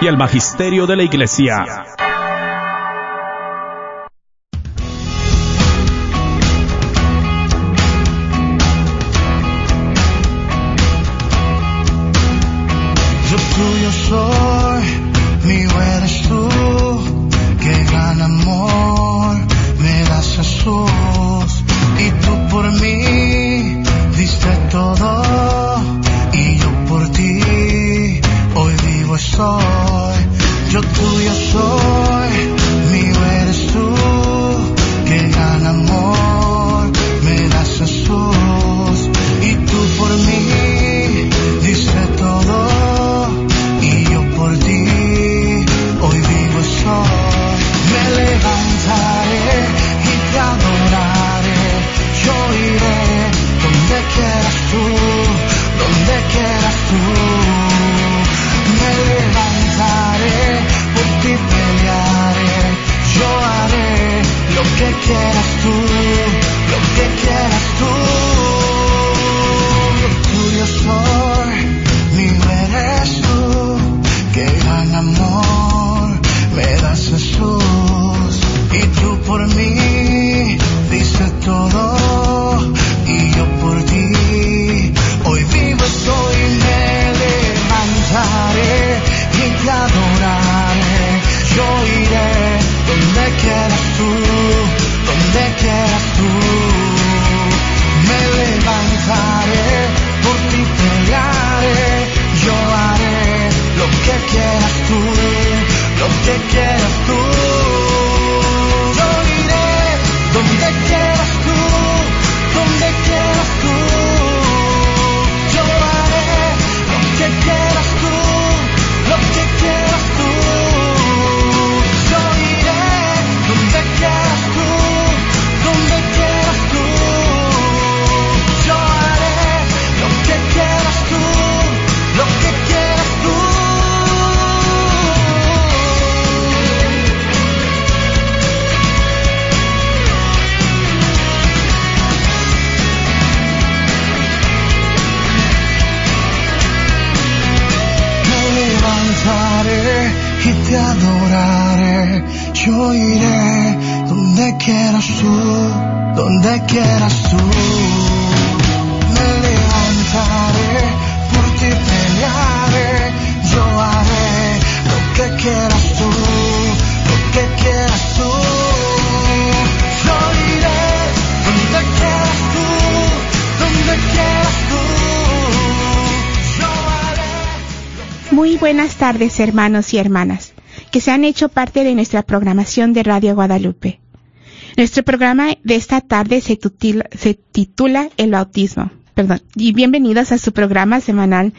y al magisterio de la Iglesia. Tardes, hermanos y hermanas, que se han hecho parte de nuestra programación de Radio Guadalupe. Nuestro programa de esta tarde se titula, se titula El bautismo. Perdón, y bienvenidos a su programa semanal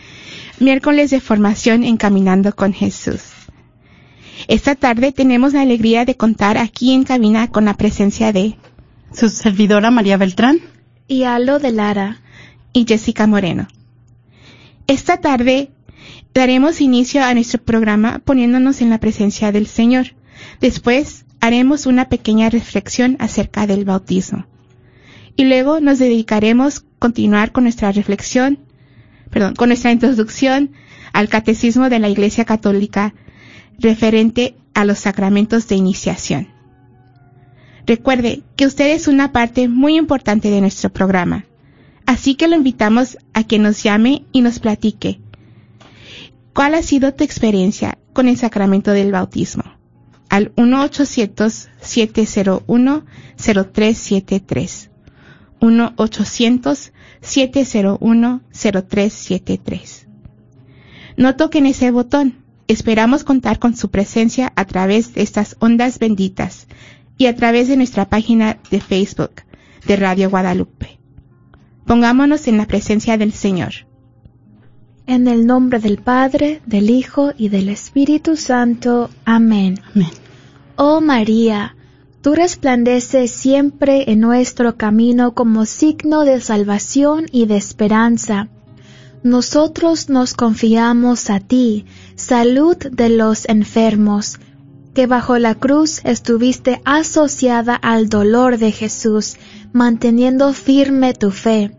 Miércoles de Formación Encaminando con Jesús. Esta tarde tenemos la alegría de contar aquí en cabina con la presencia de Su servidora María Beltrán. y Alo de Lara y Jessica Moreno. Esta tarde daremos inicio a nuestro programa poniéndonos en la presencia del Señor. Después haremos una pequeña reflexión acerca del bautismo. Y luego nos dedicaremos a continuar con nuestra reflexión, perdón, con nuestra introducción al catecismo de la Iglesia Católica referente a los sacramentos de iniciación. Recuerde que usted es una parte muy importante de nuestro programa, así que lo invitamos a que nos llame y nos platique. ¿Cuál ha sido tu experiencia con el sacramento del bautismo? Al 1-800-701-0373. 1-800-701-0373. No toquen ese botón. Esperamos contar con su presencia a través de estas ondas benditas y a través de nuestra página de Facebook de Radio Guadalupe. Pongámonos en la presencia del Señor. En el nombre del Padre, del Hijo y del Espíritu Santo. Amén. Amén. Oh María, tú resplandeces siempre en nuestro camino como signo de salvación y de esperanza. Nosotros nos confiamos a ti, salud de los enfermos, que bajo la cruz estuviste asociada al dolor de Jesús, manteniendo firme tu fe.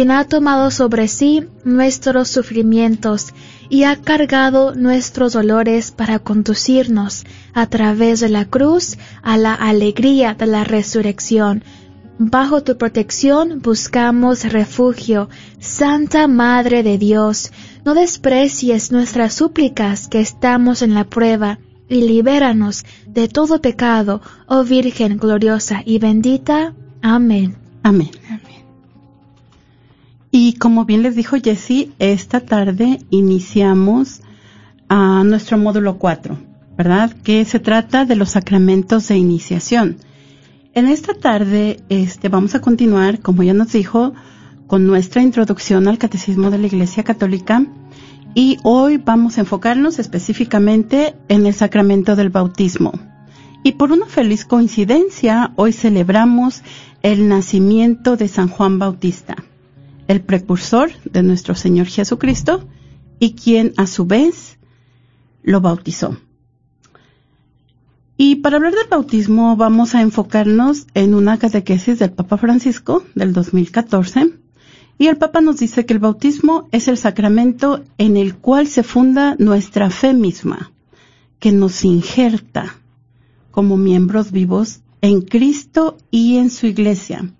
quien ha tomado sobre sí nuestros sufrimientos y ha cargado nuestros dolores para conducirnos a través de la cruz a la alegría de la resurrección. Bajo tu protección buscamos refugio, Santa Madre de Dios, no desprecies nuestras súplicas que estamos en la prueba, y libéranos de todo pecado, oh Virgen gloriosa y bendita. Amén. Amén. Y como bien les dijo Jessie, esta tarde iniciamos a nuestro módulo 4, ¿verdad? Que se trata de los sacramentos de iniciación. En esta tarde este, vamos a continuar, como ya nos dijo, con nuestra introducción al Catecismo de la Iglesia Católica y hoy vamos a enfocarnos específicamente en el sacramento del bautismo. Y por una feliz coincidencia, hoy celebramos el nacimiento de San Juan Bautista, el precursor de nuestro Señor Jesucristo y quien a su vez lo bautizó. Y para hablar del bautismo vamos a enfocarnos en una catequesis del Papa Francisco del 2014 y el Papa nos dice que el bautismo es el sacramento en el cual se funda nuestra fe misma, que nos injerta como miembros vivos en Cristo y en su iglesia,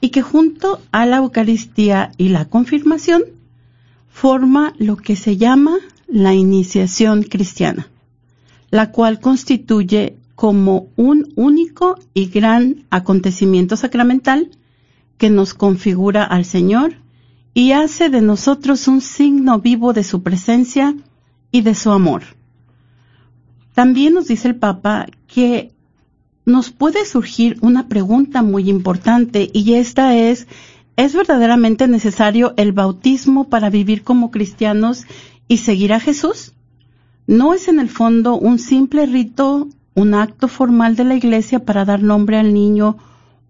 y que junto a la Eucaristía y la confirmación forma lo que se llama la iniciación cristiana, la cual constituye como un único y gran acontecimiento sacramental que nos configura al Señor y hace de nosotros un signo vivo de su presencia y de su amor. También nos dice el Papa que nos puede surgir una pregunta muy importante y esta es, ¿es verdaderamente necesario el bautismo para vivir como cristianos y seguir a Jesús? ¿No es en el fondo un simple rito, un acto formal de la Iglesia para dar nombre al niño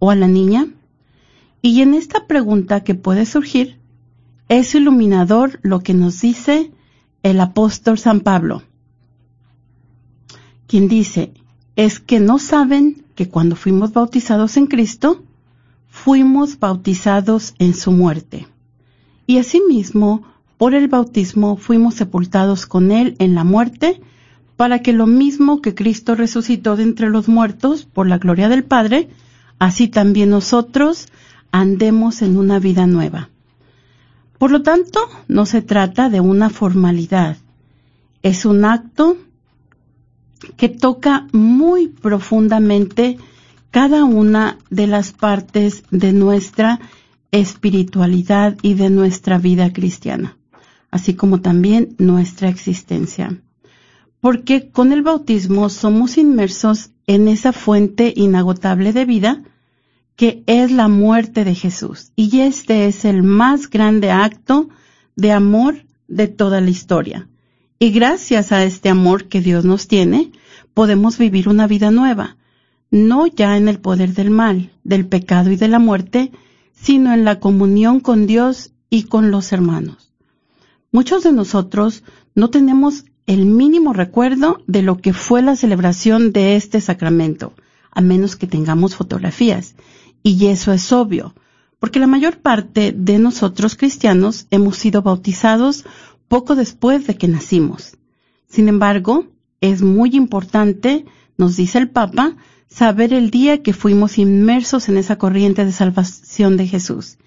o a la niña? Y en esta pregunta que puede surgir, es iluminador lo que nos dice el apóstol San Pablo, quien dice, es que no saben que cuando fuimos bautizados en Cristo, fuimos bautizados en su muerte. Y asimismo, por el bautismo fuimos sepultados con Él en la muerte, para que lo mismo que Cristo resucitó de entre los muertos por la gloria del Padre, así también nosotros andemos en una vida nueva. Por lo tanto, no se trata de una formalidad, es un acto que toca muy profundamente cada una de las partes de nuestra espiritualidad y de nuestra vida cristiana, así como también nuestra existencia. Porque con el bautismo somos inmersos en esa fuente inagotable de vida que es la muerte de Jesús. Y este es el más grande acto de amor de toda la historia. Y gracias a este amor que Dios nos tiene, podemos vivir una vida nueva, no ya en el poder del mal, del pecado y de la muerte, sino en la comunión con Dios y con los hermanos. Muchos de nosotros no tenemos el mínimo recuerdo de lo que fue la celebración de este sacramento, a menos que tengamos fotografías. Y eso es obvio, porque la mayor parte de nosotros cristianos hemos sido bautizados poco después de que nacimos. Sin embargo, es muy importante, nos dice el Papa, saber el día que fuimos inmersos en esa corriente de salvación de Jesús.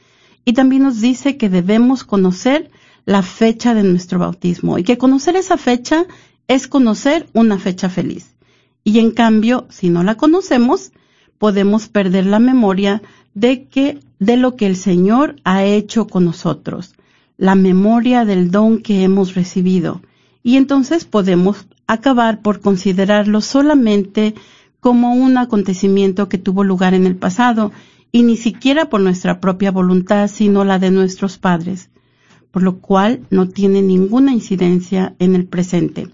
Y también nos dice que debemos conocer la fecha de nuestro bautismo y que conocer esa fecha es conocer una fecha feliz. Y en cambio, si no la conocemos, podemos perder la memoria de que de lo que el Señor ha hecho con nosotros, la memoria del don que hemos recibido, y entonces podemos acabar por considerarlo solamente como un acontecimiento que tuvo lugar en el pasado, y ni siquiera por nuestra propia voluntad, sino la de nuestros padres. por lo cual no tiene ninguna incidencia en el presente.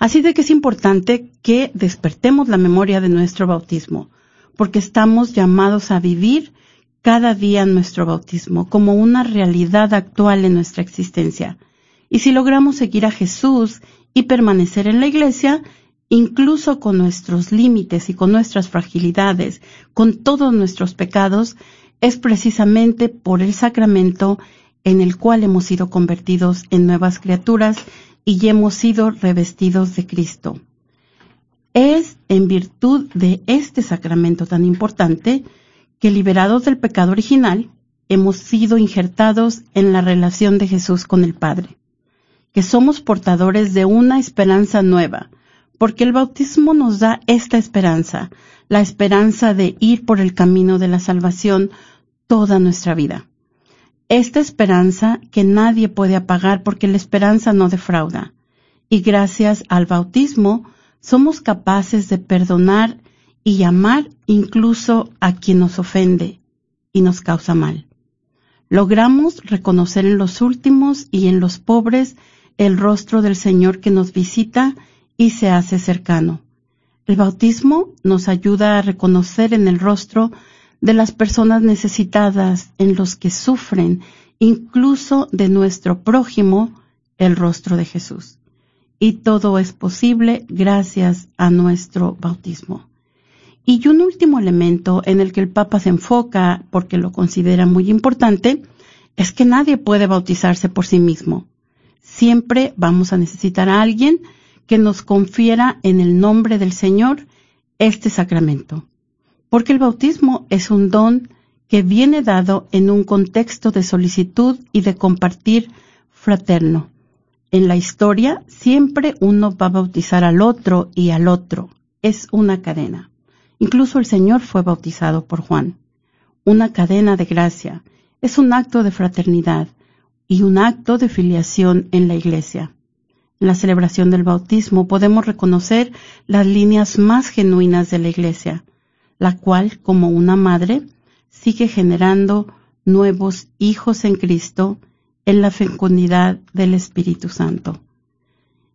Así de que es importante que despertemos la memoria de nuestro bautismo, porque estamos llamados a vivir cada día nuestro bautismo como una realidad actual en nuestra existencia. Y si logramos seguir a Jesús y permanecer en la iglesia, incluso con nuestros límites y con nuestras fragilidades, con todos nuestros pecados, es precisamente por el sacramento en el cual hemos sido convertidos en nuevas criaturas y hemos sido revestidos de Cristo. Es en virtud de este sacramento tan importante que liberados del pecado original, hemos sido injertados en la relación de Jesús con el Padre, que somos portadores de una esperanza nueva, porque el bautismo nos da esta esperanza, la esperanza de ir por el camino de la salvación toda nuestra vida. Esta esperanza que nadie puede apagar porque la esperanza no defrauda. Y gracias al bautismo somos capaces de perdonar y amar incluso a quien nos ofende y nos causa mal. Logramos reconocer en los últimos y en los pobres el rostro del Señor que nos visita y se hace cercano. El bautismo nos ayuda a reconocer en el rostro de las personas necesitadas, en los que sufren, incluso de nuestro prójimo, el rostro de Jesús. Y todo es posible gracias a nuestro bautismo. Y un último elemento en el que el Papa se enfoca, porque lo considera muy importante, es que nadie puede bautizarse por sí mismo. Siempre vamos a necesitar a alguien que nos confiera en el nombre del Señor este sacramento, porque el bautismo es un don que viene dado en un contexto de solicitud y de compartir fraterno. En la historia siempre uno va a bautizar al otro y al otro. Es una cadena. Incluso el Señor fue bautizado por Juan. Una cadena de gracia. Es un acto de fraternidad y un acto de filiación en la iglesia. En la celebración del bautismo podemos reconocer las líneas más genuinas de la Iglesia, la cual, como una madre, sigue generando nuevos hijos en Cristo en la fecundidad del Espíritu Santo.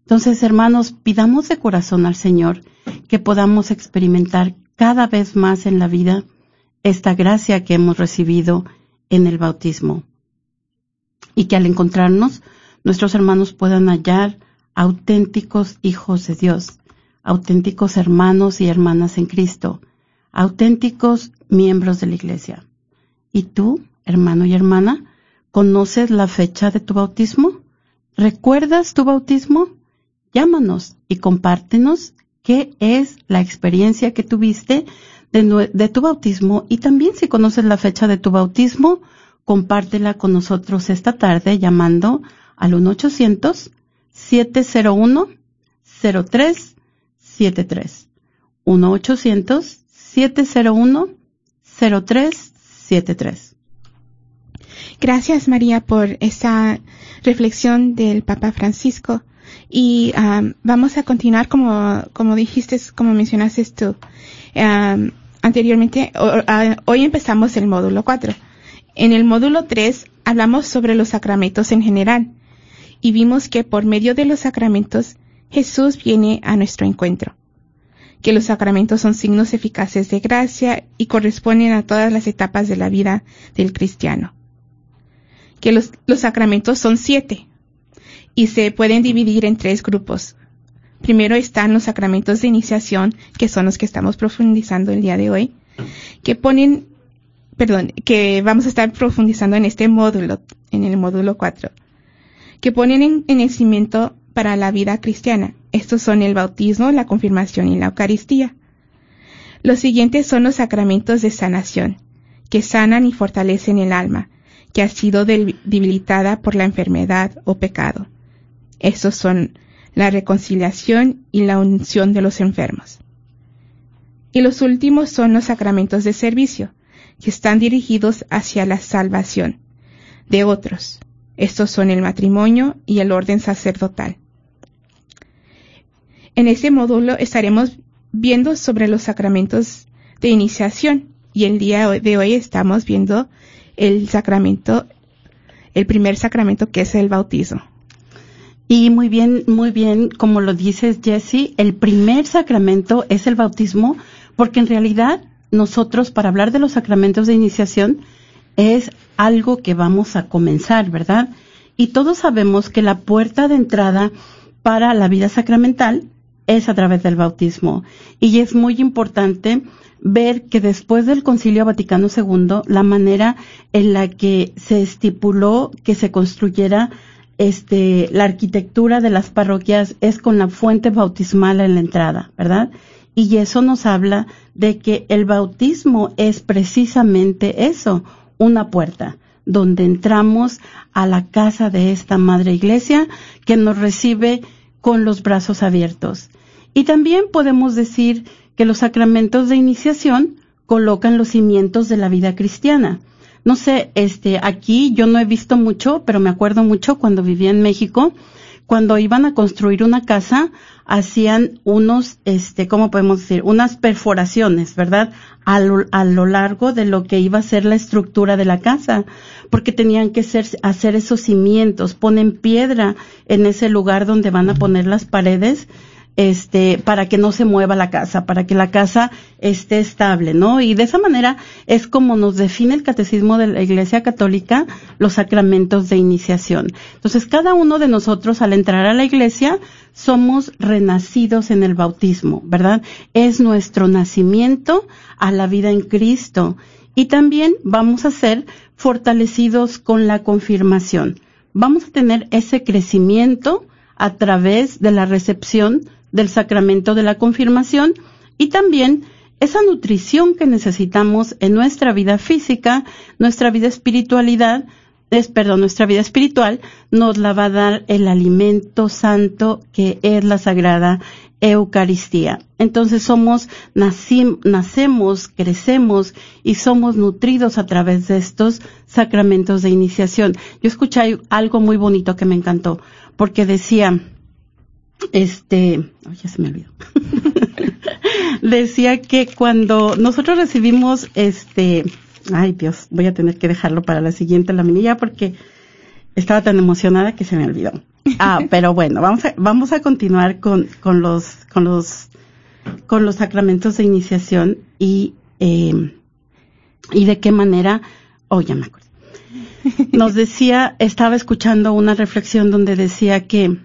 Entonces, hermanos, pidamos de corazón al Señor que podamos experimentar cada vez más en la vida esta gracia que hemos recibido en el bautismo. Y que al encontrarnos, nuestros hermanos puedan hallar auténticos hijos de Dios, auténticos hermanos y hermanas en Cristo, auténticos miembros de la Iglesia. ¿Y tú, hermano y hermana, conoces la fecha de tu bautismo? ¿Recuerdas tu bautismo? Llámanos y compártenos qué es la experiencia que tuviste de, tu bautismo y también si conoces la fecha de tu bautismo, compártela con nosotros esta tarde llamando al 1 800 701-0373. 1-800-701-0373. Gracias María por esa reflexión del Papa Francisco. Y um, vamos a continuar como, como dijiste, como mencionaste tú. Um, anteriormente, hoy empezamos el módulo 4. En el módulo 3 hablamos sobre los sacramentos en general y vimos que por medio de los sacramentos Jesús viene a nuestro encuentro, que los sacramentos son signos eficaces de gracia y corresponden a todas las etapas de la vida del cristiano, que los, los sacramentos son siete y se pueden dividir en tres grupos. Primero están los sacramentos de iniciación, que son los que estamos profundizando el día de hoy, que ponen, perdón, que vamos a estar profundizando en este módulo, en el módulo 4 que ponen en, el cimiento para la vida cristiana. Estos son el bautismo, la confirmación y la Eucaristía. Los siguientes son los sacramentos de sanación, que sanan y fortalecen el alma, que ha sido debilitada por la enfermedad o pecado. Estos son la reconciliación y la unción de los enfermos. Y los últimos son los sacramentos de servicio, que están dirigidos hacia la salvación de otros, estos son el matrimonio y el orden sacerdotal. En este módulo estaremos viendo sobre los sacramentos de iniciación y el día de hoy estamos viendo el sacramento el primer sacramento que es el bautizo. Y muy bien, muy bien, como lo dices Jesse, el primer sacramento es el bautismo, porque en realidad nosotros para hablar de los sacramentos de iniciación es algo que vamos a comenzar, ¿verdad? Y todos sabemos que la puerta de entrada para la vida sacramental es a través del bautismo. Y es muy importante ver que después del Concilio Vaticano II, la manera en la que se estipuló que se construyera este, la arquitectura de las parroquias es con la fuente bautismal en la entrada, ¿verdad? Y eso nos habla de que el bautismo es precisamente eso, una puerta donde entramos a la casa de esta madre iglesia que nos recibe con los brazos abiertos. Y también podemos decir que los sacramentos de iniciación colocan los cimientos de la vida cristiana. No sé, este, aquí yo no he visto mucho, pero me acuerdo mucho cuando vivía en México, cuando iban a construir una casa, hacían unos, este, ¿cómo podemos decir? Unas perforaciones, ¿verdad? A lo, a lo, largo de lo que iba a ser la estructura de la casa, porque tenían que ser, hacer esos cimientos, ponen piedra en ese lugar donde van a poner las paredes este, para que no se mueva la casa, para que la casa esté estable, ¿no? Y de esa manera es como nos define el catecismo de la Iglesia Católica los sacramentos de iniciación. Entonces, cada uno de nosotros al entrar a la iglesia somos renacidos en el bautismo, ¿verdad? Es nuestro nacimiento a la vida en Cristo. Y también vamos a ser fortalecidos con la confirmación. Vamos a tener ese crecimiento a través de la recepción del sacramento de la confirmación y también esa nutrición que necesitamos en nuestra vida física, nuestra vida espiritualidad, es, perdón, nuestra vida espiritual, nos la va a dar el alimento santo que es la sagrada Eucaristía. Entonces somos, nacemos, crecemos y somos nutridos a través de estos sacramentos de iniciación. Yo escuché algo muy bonito que me encantó, porque decía, este, ya se me olvidó. Decía que cuando nosotros recibimos este, ay Dios, voy a tener que dejarlo para la siguiente laminilla porque estaba tan emocionada que se me olvidó. Ah, pero bueno, vamos a, vamos a continuar con, con los, con los, con los sacramentos de iniciación y, eh, y de qué manera, oh, ya me acuerdo. Nos decía, estaba escuchando una reflexión donde decía que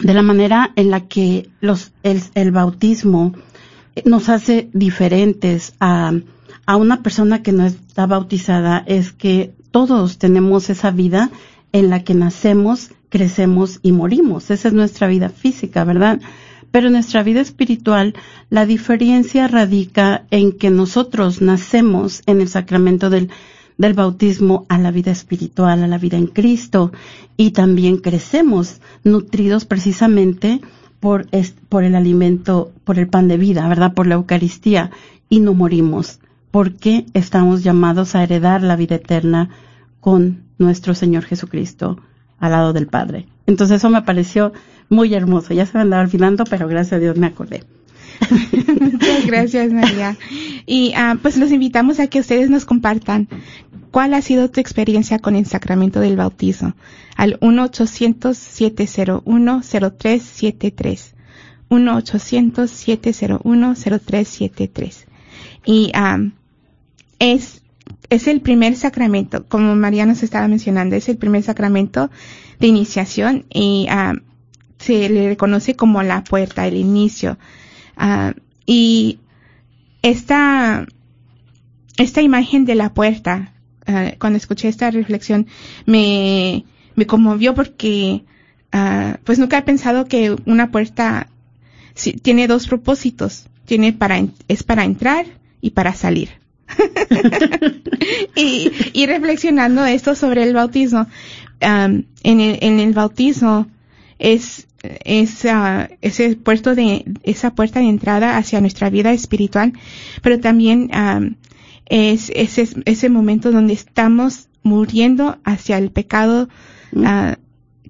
de la manera en la que los, el, bautismo nos hace diferentes a, a una persona que no está bautizada es que todos tenemos esa vida en la que nacemos, crecemos y morimos. Esa es nuestra vida física, ¿verdad? Pero en nuestra vida espiritual, la diferencia radica en que nosotros nacemos en el sacramento del del bautismo a la vida espiritual, a la vida en Cristo, y también crecemos nutridos precisamente por, por el alimento, por el pan de vida, ¿verdad? Por la Eucaristía, y no morimos, porque estamos llamados a heredar la vida eterna con nuestro Señor Jesucristo al lado del Padre. Entonces eso me pareció muy hermoso. Ya se me andaba olvidando, pero gracias a Dios me acordé. Muchas gracias, María. Y uh, pues los invitamos a que ustedes nos compartan cuál ha sido tu experiencia con el sacramento del bautizo al 1-800-701-0373. 1-800-701-0373. Y um, es, es el primer sacramento, como María nos estaba mencionando, es el primer sacramento de iniciación y uh, se le reconoce como la puerta, el inicio. Uh, y esta, esta imagen de la puerta, uh, cuando escuché esta reflexión, me, me conmovió porque, uh, pues nunca he pensado que una puerta si, tiene dos propósitos. Tiene para, es para entrar y para salir. y, y, reflexionando esto sobre el bautismo, um, en, el, en el bautismo es esa, ese puerto de, esa puerta de entrada hacia nuestra vida espiritual, pero también um, es ese, ese momento donde estamos muriendo hacia el pecado uh,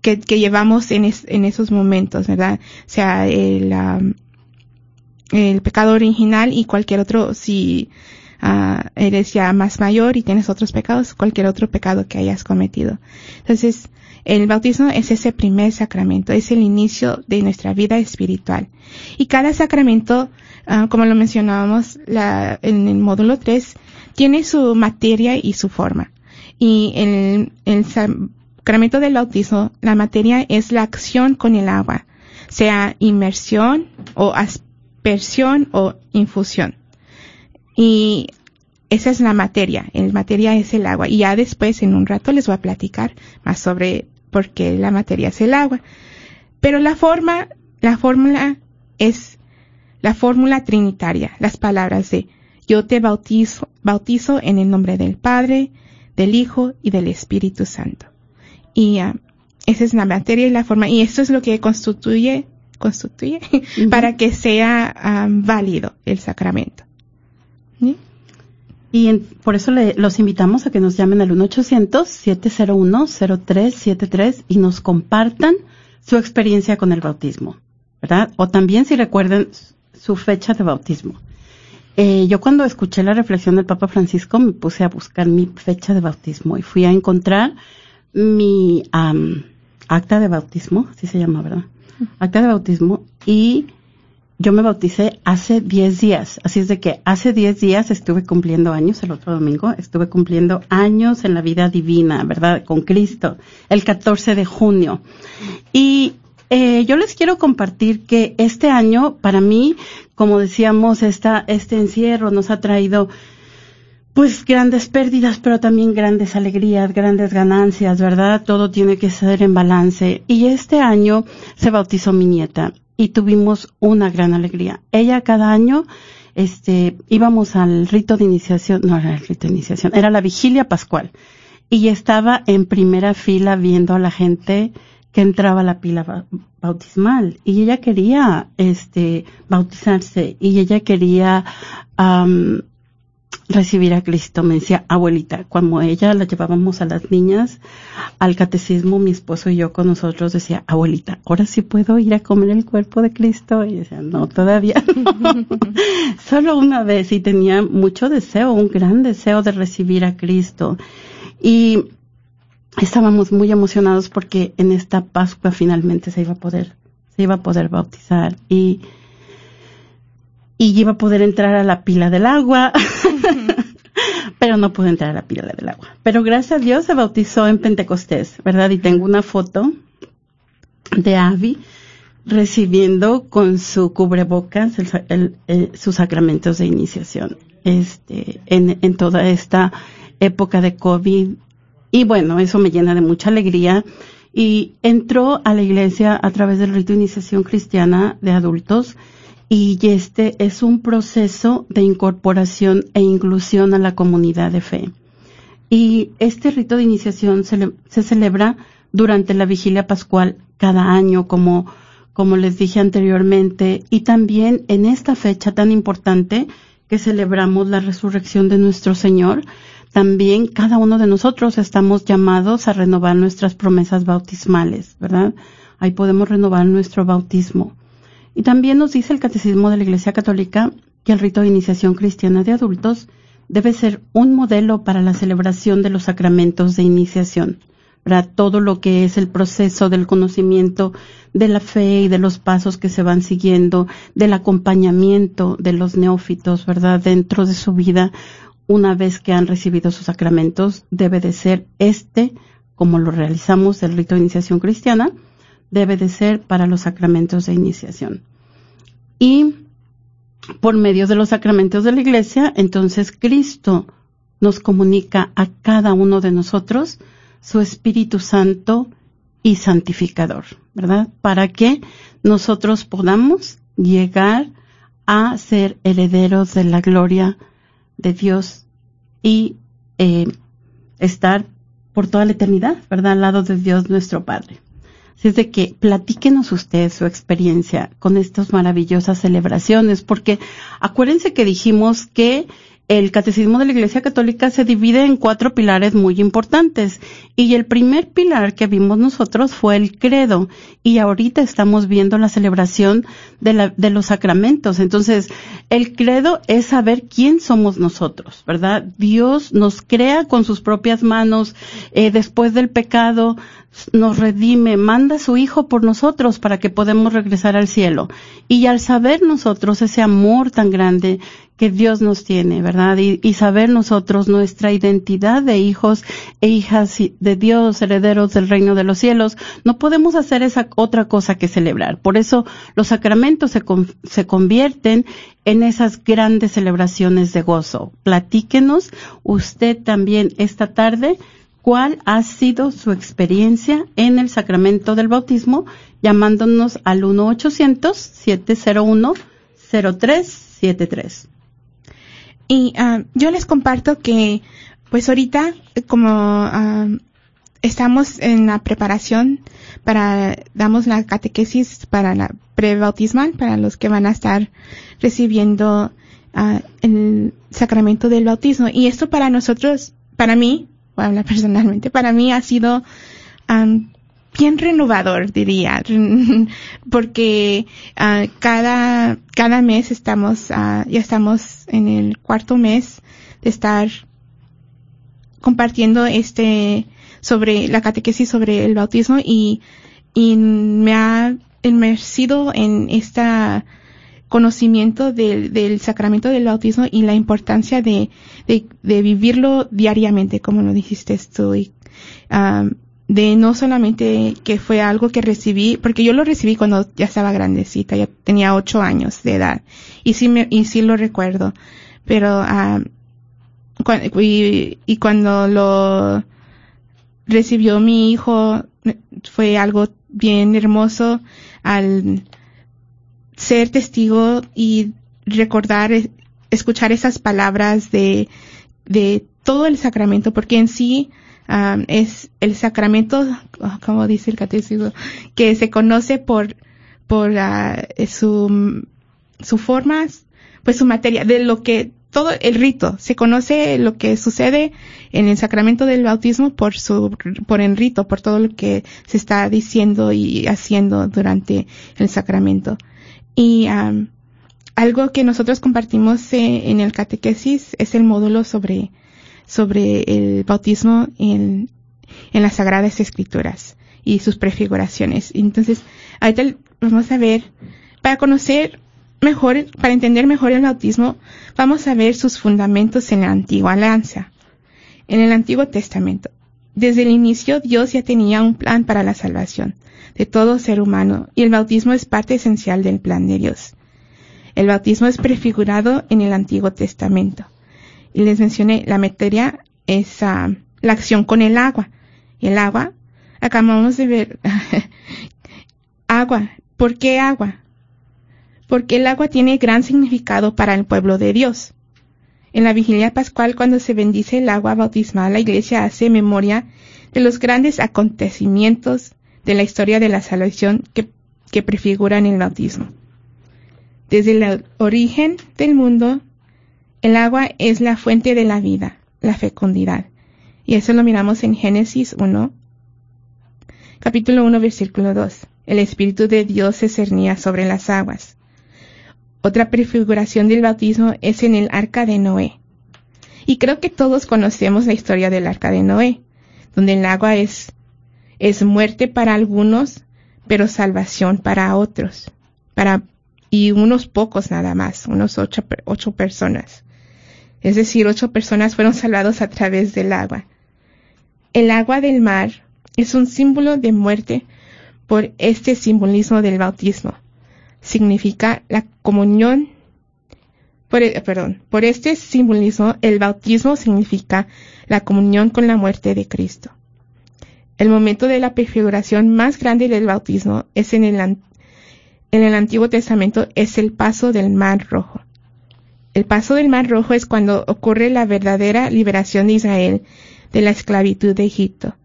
que, que, llevamos en, es, en esos momentos, ¿verdad? O sea, el, um, el pecado original y cualquier otro, si ah, eres ya más mayor y tienes otros pecados, cualquier otro pecado que hayas cometido. Entonces, el bautismo es ese primer sacramento, es el inicio de nuestra vida espiritual. Y cada sacramento, ah, como lo mencionábamos la, en el módulo 3, tiene su materia y su forma. Y el, el sacramento del bautismo, la materia es la acción con el agua, sea inmersión o aspersión o infusión. Y esa es la materia, el materia es el agua. Y ya después, en un rato, les voy a platicar más sobre por qué la materia es el agua. Pero la forma, la fórmula es la fórmula trinitaria, las palabras de yo te bautizo, bautizo en el nombre del Padre, del Hijo y del Espíritu Santo. Y uh, esa es la materia y la forma. Y esto es lo que constituye, constituye para que sea um, válido el sacramento. ¿Sí? Y en, por eso le, los invitamos a que nos llamen al 1-800-701-0373 y nos compartan su experiencia con el bautismo, ¿verdad? O también si recuerden su fecha de bautismo. Eh, yo cuando escuché la reflexión del Papa Francisco me puse a buscar mi fecha de bautismo y fui a encontrar mi um, acta de bautismo, así se llama, ¿verdad? Acta de bautismo y yo me bauticé hace 10 días, así es de que hace 10 días estuve cumpliendo años, el otro domingo, estuve cumpliendo años en la vida divina, ¿verdad? Con Cristo, el 14 de junio. Y eh, yo les quiero compartir que este año, para mí, como decíamos, esta, este encierro nos ha traído pues grandes pérdidas, pero también grandes alegrías, grandes ganancias, ¿verdad? Todo tiene que ser en balance. Y este año se bautizó mi nieta y tuvimos una gran alegría. Ella cada año, este, íbamos al rito de iniciación, no era el rito de iniciación, era la vigilia pascual. Y estaba en primera fila viendo a la gente que entraba a la pila bautismal. Y ella quería, este, bautizarse. Y ella quería, um, recibir a Cristo. Me decía, abuelita, cuando ella la llevábamos a las niñas al catecismo, mi esposo y yo con nosotros decía, abuelita, ahora sí puedo ir a comer el cuerpo de Cristo. Y decía, no, todavía Solo una vez y tenía mucho deseo, un gran deseo de recibir a Cristo. Y estábamos muy emocionados porque en esta Pascua finalmente se iba a poder, se iba a poder bautizar y y iba a poder entrar a la pila del agua, pero no pude entrar a la pila del agua. Pero gracias a Dios se bautizó en Pentecostés, ¿verdad? Y tengo una foto de Avi recibiendo con su cubrebocas sus sacramentos de iniciación este, en, en toda esta época de COVID. Y bueno, eso me llena de mucha alegría. Y entró a la iglesia a través del rito de iniciación cristiana de adultos y este es un proceso de incorporación e inclusión a la comunidad de fe. Y este rito de iniciación se, celebra durante la vigilia pascual cada año, como, como les dije anteriormente, y también en esta fecha tan importante que celebramos la resurrección de nuestro Señor, también cada uno de nosotros estamos llamados a renovar nuestras promesas bautismales, ¿verdad? Ahí podemos renovar nuestro bautismo. Y también nos dice el Catecismo de la Iglesia Católica que el rito de iniciación cristiana de adultos debe ser un modelo para la celebración de los sacramentos de iniciación, para todo lo que es el proceso del conocimiento de la fe y de los pasos que se van siguiendo, del acompañamiento de los neófitos, ¿verdad? Dentro de su vida, una vez que han recibido sus sacramentos, debe de ser este, como lo realizamos el rito de iniciación cristiana, debe de ser para los sacramentos de iniciación. Y por medio de los sacramentos de la iglesia, entonces Cristo nos comunica a cada uno de nosotros su Espíritu Santo y santificador, ¿verdad? Para que nosotros podamos llegar a ser herederos de la gloria de Dios y eh, estar por toda la eternidad, ¿verdad? Al lado de Dios nuestro Padre. Es de que platíquenos ustedes su experiencia con estas maravillosas celebraciones, porque acuérdense que dijimos que el catecismo de la Iglesia Católica se divide en cuatro pilares muy importantes y el primer pilar que vimos nosotros fue el credo y ahorita estamos viendo la celebración de, la, de los sacramentos. Entonces, el credo es saber quién somos nosotros, ¿verdad? Dios nos crea con sus propias manos, eh, después del pecado nos redime, manda su Hijo por nosotros para que podamos regresar al cielo. Y al saber nosotros ese amor tan grande que Dios nos tiene, ¿verdad? Y, y, saber nosotros nuestra identidad de hijos e hijas de Dios, herederos del reino de los cielos, no podemos hacer esa otra cosa que celebrar. Por eso los sacramentos se, se convierten en esas grandes celebraciones de gozo. Platíquenos usted también esta tarde cuál ha sido su experiencia en el sacramento del bautismo llamándonos al 1-800-701-0373. Y uh, yo les comparto que, pues ahorita, como uh, estamos en la preparación para, damos la catequesis para la prebautismal, para los que van a estar recibiendo uh, el sacramento del bautismo. Y esto para nosotros, para mí, voy a hablar personalmente, para mí ha sido um, bien renovador, diría, porque uh, cada, cada mes estamos, uh, ya estamos en el cuarto mes de estar compartiendo este, sobre la catequesis sobre el bautismo y, y me ha inmersido en esta conocimiento del, del, sacramento del bautismo y la importancia de, de, de vivirlo diariamente, como lo dijiste tú, de no solamente que fue algo que recibí, porque yo lo recibí cuando ya estaba grandecita, ya tenía ocho años de edad, y sí me, y sí lo recuerdo, pero, y, y cuando lo recibió mi hijo, fue algo bien hermoso al ser testigo y recordar, escuchar esas palabras de, de todo el sacramento, porque en sí um, es el sacramento, como dice el catecismo, que se conoce por, por uh, su, su forma, pues su materia, de lo que todo el rito, se conoce lo que sucede en el sacramento del bautismo por su, por el rito, por todo lo que se está diciendo y haciendo durante el sacramento. Y um, algo que nosotros compartimos eh, en el catequesis es el módulo sobre, sobre el bautismo en, en las Sagradas Escrituras y sus prefiguraciones. Entonces, ahorita vamos a ver, para conocer mejor, para entender mejor el bautismo, vamos a ver sus fundamentos en la antigua alianza, en el Antiguo Testamento. Desde el inicio Dios ya tenía un plan para la salvación de todo ser humano y el bautismo es parte esencial del plan de Dios. El bautismo es prefigurado en el Antiguo Testamento. Y les mencioné, la materia es uh, la acción con el agua. El agua, acabamos de ver, agua. ¿Por qué agua? Porque el agua tiene gran significado para el pueblo de Dios. En la vigilia pascual, cuando se bendice el agua bautismal, la iglesia hace memoria de los grandes acontecimientos de la historia de la salvación que, que prefiguran el bautismo. Desde el origen del mundo, el agua es la fuente de la vida, la fecundidad. Y eso lo miramos en Génesis 1, capítulo 1, versículo 2. El Espíritu de Dios se cernía sobre las aguas. Otra prefiguración del bautismo es en el arca de Noé. Y creo que todos conocemos la historia del arca de Noé, donde el agua es es muerte para algunos, pero salvación para otros, para y unos pocos nada más, unos ocho, ocho personas. Es decir, ocho personas fueron salvados a través del agua. El agua del mar es un símbolo de muerte por este simbolismo del bautismo. Significa la comunión, por, perdón, por este simbolismo el bautismo significa la comunión con la muerte de Cristo. El momento de la prefiguración más grande del bautismo es en el, en el Antiguo Testamento es el paso del Mar Rojo. El paso del Mar Rojo es cuando ocurre la verdadera liberación de Israel de la esclavitud de Egipto,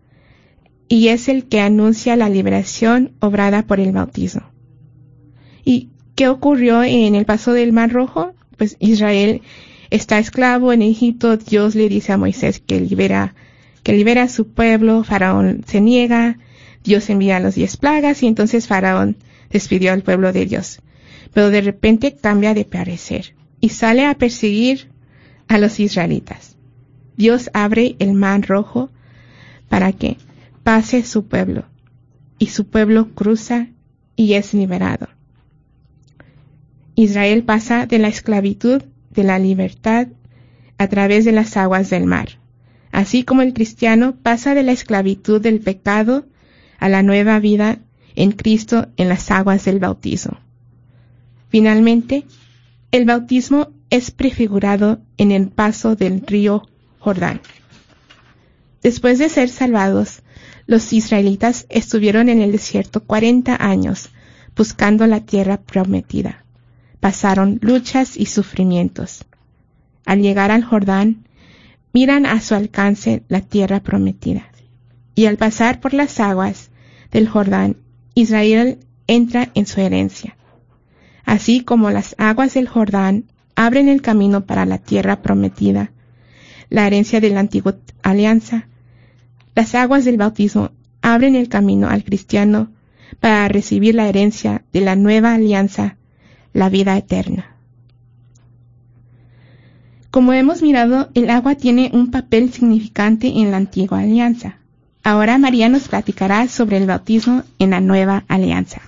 y es el que anuncia la liberación obrada por el bautismo. ¿Y qué ocurrió en el paso del Mar Rojo? Pues Israel está esclavo en Egipto, Dios le dice a Moisés que libera que libera a su pueblo, Faraón se niega, Dios envía los diez plagas y entonces Faraón despidió al pueblo de Dios. Pero de repente cambia de parecer y sale a perseguir a los israelitas. Dios abre el mar rojo para que pase su pueblo, y su pueblo cruza y es liberado. Israel pasa de la esclavitud de la libertad a través de las aguas del mar, así como el cristiano pasa de la esclavitud del pecado a la nueva vida en Cristo en las aguas del bautismo. Finalmente, el bautismo es prefigurado en el paso del río Jordán. Después de ser salvados, los israelitas estuvieron en el desierto 40 años buscando la tierra prometida. Pasaron luchas y sufrimientos. Al llegar al Jordán, miran a su alcance la tierra prometida. Y al pasar por las aguas del Jordán, Israel entra en su herencia. Así como las aguas del Jordán abren el camino para la tierra prometida, la herencia de la antigua alianza, las aguas del bautismo abren el camino al cristiano para recibir la herencia de la nueva alianza, la vida eterna. Como hemos mirado, el agua tiene un papel significante en la antigua alianza. Ahora María nos platicará sobre el bautismo en la nueva alianza.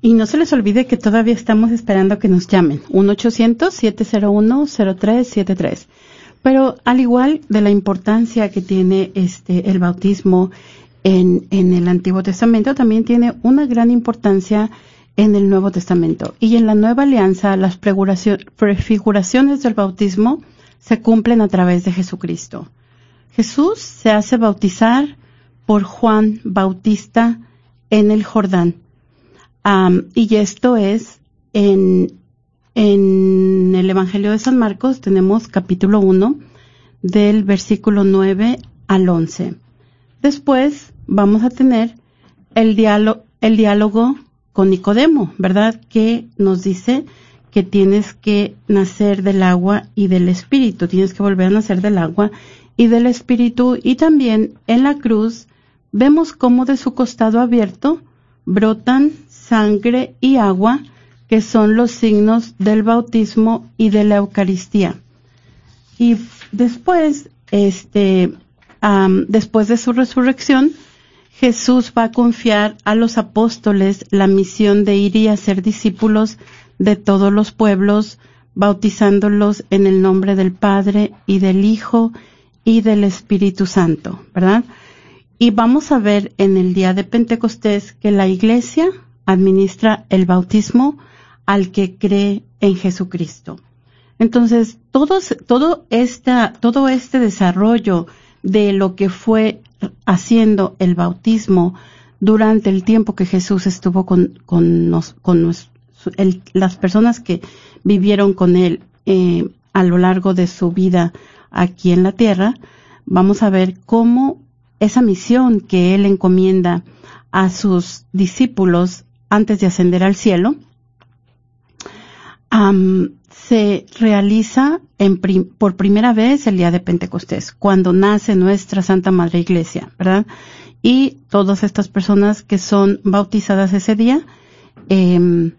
Y no se les olvide que todavía estamos esperando que nos llamen. 1-800-701-0373. Pero al igual de la importancia que tiene este el bautismo en, en el Antiguo Testamento, también tiene una gran importancia en el Nuevo Testamento. Y en la Nueva Alianza, las prefiguraciones del bautismo se cumplen a través de Jesucristo. Jesús se hace bautizar por Juan Bautista en el Jordán. y esto es en, el Evangelio de San Marcos, tenemos capítulo 1 del versículo 9 al 11. Después vamos a tener el diálogo con Nicodemo, ¿verdad? Que nos dice que tienes que nacer del agua y del espíritu, tienes que volver a nacer del agua y del espíritu y también en la cruz vemos cómo de su costado abierto brotan sangre y agua que son los signos del bautismo y de la Eucaristía. Y después, este, después de su resurrección, Jesús va a confiar a los apóstoles la misión de ir y hacer discípulos de todos los pueblos, bautizándolos en el nombre del Padre y del Hijo y del Espíritu Santo, ¿verdad? Y vamos a ver en el día de Pentecostés que la Iglesia administra el bautismo al que cree en Jesucristo. Entonces, todo, todo, esta, todo este desarrollo de lo que fue haciendo el bautismo durante el tiempo que Jesús estuvo con, con, las personas que vivieron con él eh, a lo largo de su vida aquí en la tierra, vamos a ver cómo esa misión que él encomienda a sus discípulos antes de ascender al cielo, se realiza por primera vez el día de Pentecostés, cuando nace nuestra Santa Madre Iglesia, ¿verdad? Y todas estas personas que son bautizadas ese día, eh,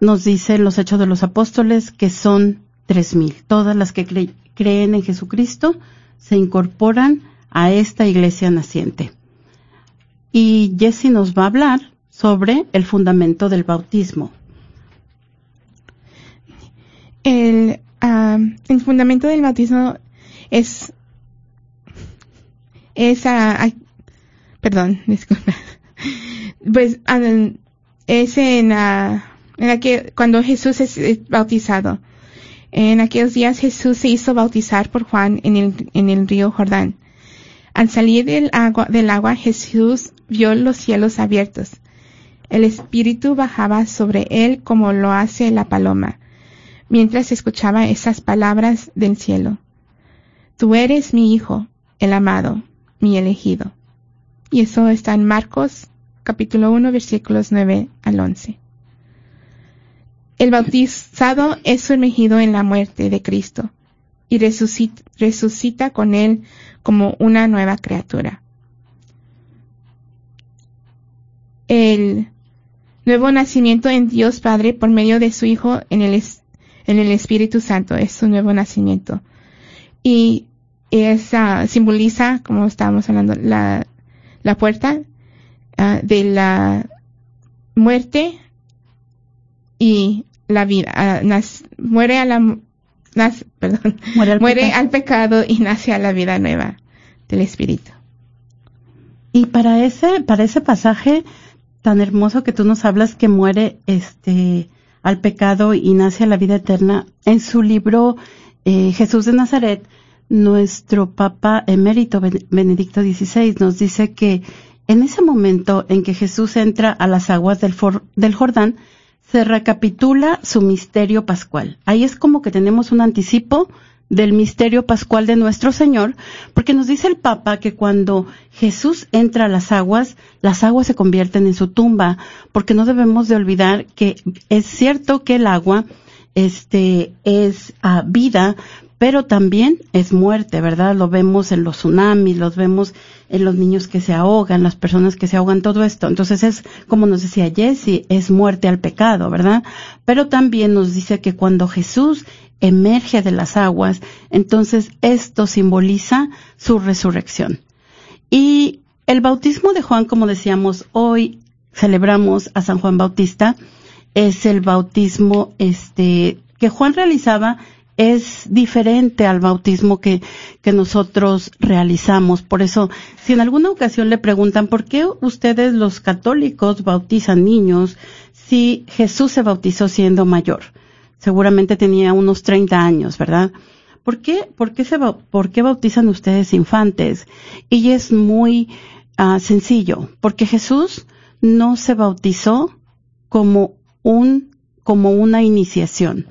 nos dicen los Hechos de los Apóstoles que son tres mil. Todas las que creen en Jesucristo se incorporan a esta iglesia naciente. Y Jesse nos va a hablar sobre el fundamento del bautismo. El, el fundamento del bautismo es, es, perdón, disculpa. Pues es en, en que cuando Jesús es bautizado. En aquellos días Jesús se hizo bautizar por Juan en el, en el río Jordán. Al salir del agua, del agua Jesús vio los cielos abiertos. El Espíritu bajaba sobre él como lo hace la paloma mientras escuchaba esas palabras del cielo. Tú eres mi Hijo, el amado, mi elegido. Y eso está en Marcos capítulo 1 versículos 9 al 11. El bautizado es sumergido en la muerte de Cristo y resucita, resucita con él como una nueva criatura. El nuevo nacimiento en Dios Padre por medio de su Hijo en el, en el Espíritu Santo. Es su nuevo nacimiento. Y es, simboliza, como estábamos hablando, la, la puerta ah, de la muerte y la vida. Ah, muere a la, perdón, muere, al, pecado y nace a la vida nueva del Espíritu. Y para ese, para ese pasaje tan hermoso que tú nos hablas que muere este al pecado y nace a la vida eterna, en su libro eh, Jesús de Nazaret, nuestro Papa emérito Benedicto XVI nos dice que en ese momento en que Jesús entra a las aguas del, del Jordán, se recapitula su misterio pascual. Ahí es como que tenemos un anticipo del misterio pascual de nuestro Señor, porque nos dice el Papa que cuando Jesús entra a las aguas, las aguas se convierten en su tumba, porque no debemos de olvidar que es cierto que el agua este es ah, vida, pero también es muerte, ¿verdad? Lo vemos en los tsunamis, los vemos en los niños que se ahogan, las personas que se ahogan, todo esto. Entonces es, como nos decía Jesse, es muerte al pecado, ¿verdad? Pero también nos dice que cuando Jesús emerge de las aguas, entonces esto simboliza su resurrección. Y el bautismo de Juan, como decíamos, hoy celebramos a San Juan Bautista, es el bautismo este que Juan realizaba es diferente al bautismo que, que nosotros realizamos. Por eso, si en alguna ocasión le preguntan por qué ustedes los católicos bautizan niños si Jesús se bautizó siendo mayor, seguramente tenía unos 30 años, ¿verdad? ¿Por qué, por qué, se, por qué bautizan ustedes infantes? Y es muy uh, sencillo, porque Jesús no se bautizó como un, como una iniciación.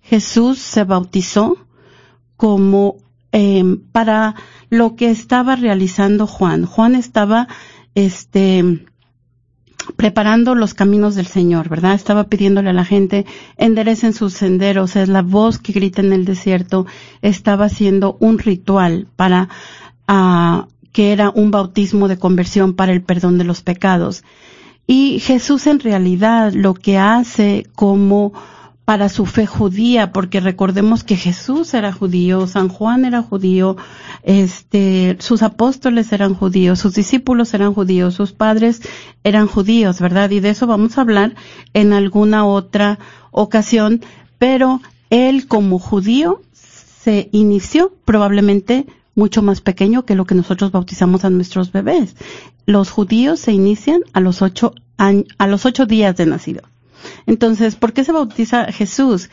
Jesús se bautizó como eh, para lo que estaba realizando Juan. Juan estaba, este, preparando los caminos del Señor, ¿verdad? Estaba pidiéndole a la gente, enderecen sus senderos, es la voz que grita en el desierto, estaba haciendo un ritual para, uh, que era un bautismo de conversión para el perdón de los pecados. Y Jesús en realidad lo que hace como para su fe judía, porque recordemos que Jesús era judío, San Juan era judío, este, sus apóstoles eran judíos, sus discípulos eran judíos, sus padres eran judíos, ¿verdad? Y de eso vamos a hablar en alguna otra ocasión, pero él como judío se inició probablemente mucho más pequeño que lo que nosotros bautizamos a nuestros bebés. Los judíos se inician a los ocho a los ocho días de nacido. Entonces, ¿por qué se bautiza Jesús?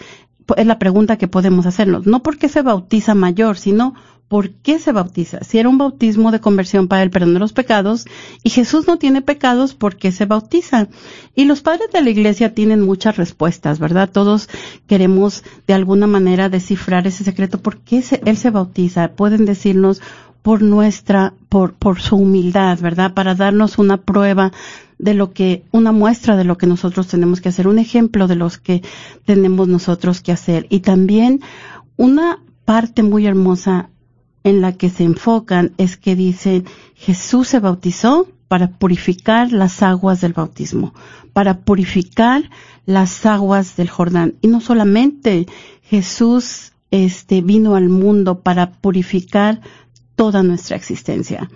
Es la pregunta que podemos hacernos. No porque se bautiza mayor, sino ¿por qué se bautiza? Si era un bautismo de conversión para el perdón de los pecados y Jesús no tiene pecados, ¿por qué se bautiza? Y los padres de la iglesia tienen muchas respuestas, ¿verdad? Todos queremos de alguna manera descifrar ese secreto. ¿Por qué Él se bautiza? Pueden decirnos por nuestra, por, por su humildad, ¿verdad? Para darnos una prueba de lo que, una muestra de lo que nosotros tenemos que hacer, un ejemplo de los que tenemos nosotros que hacer. Y también una parte muy hermosa en la que se enfocan es que dicen, Jesús se bautizó para purificar las aguas del bautismo, para purificar las aguas del Jordán. Y no solamente Jesús este, vino al mundo para purificar toda nuestra existencia.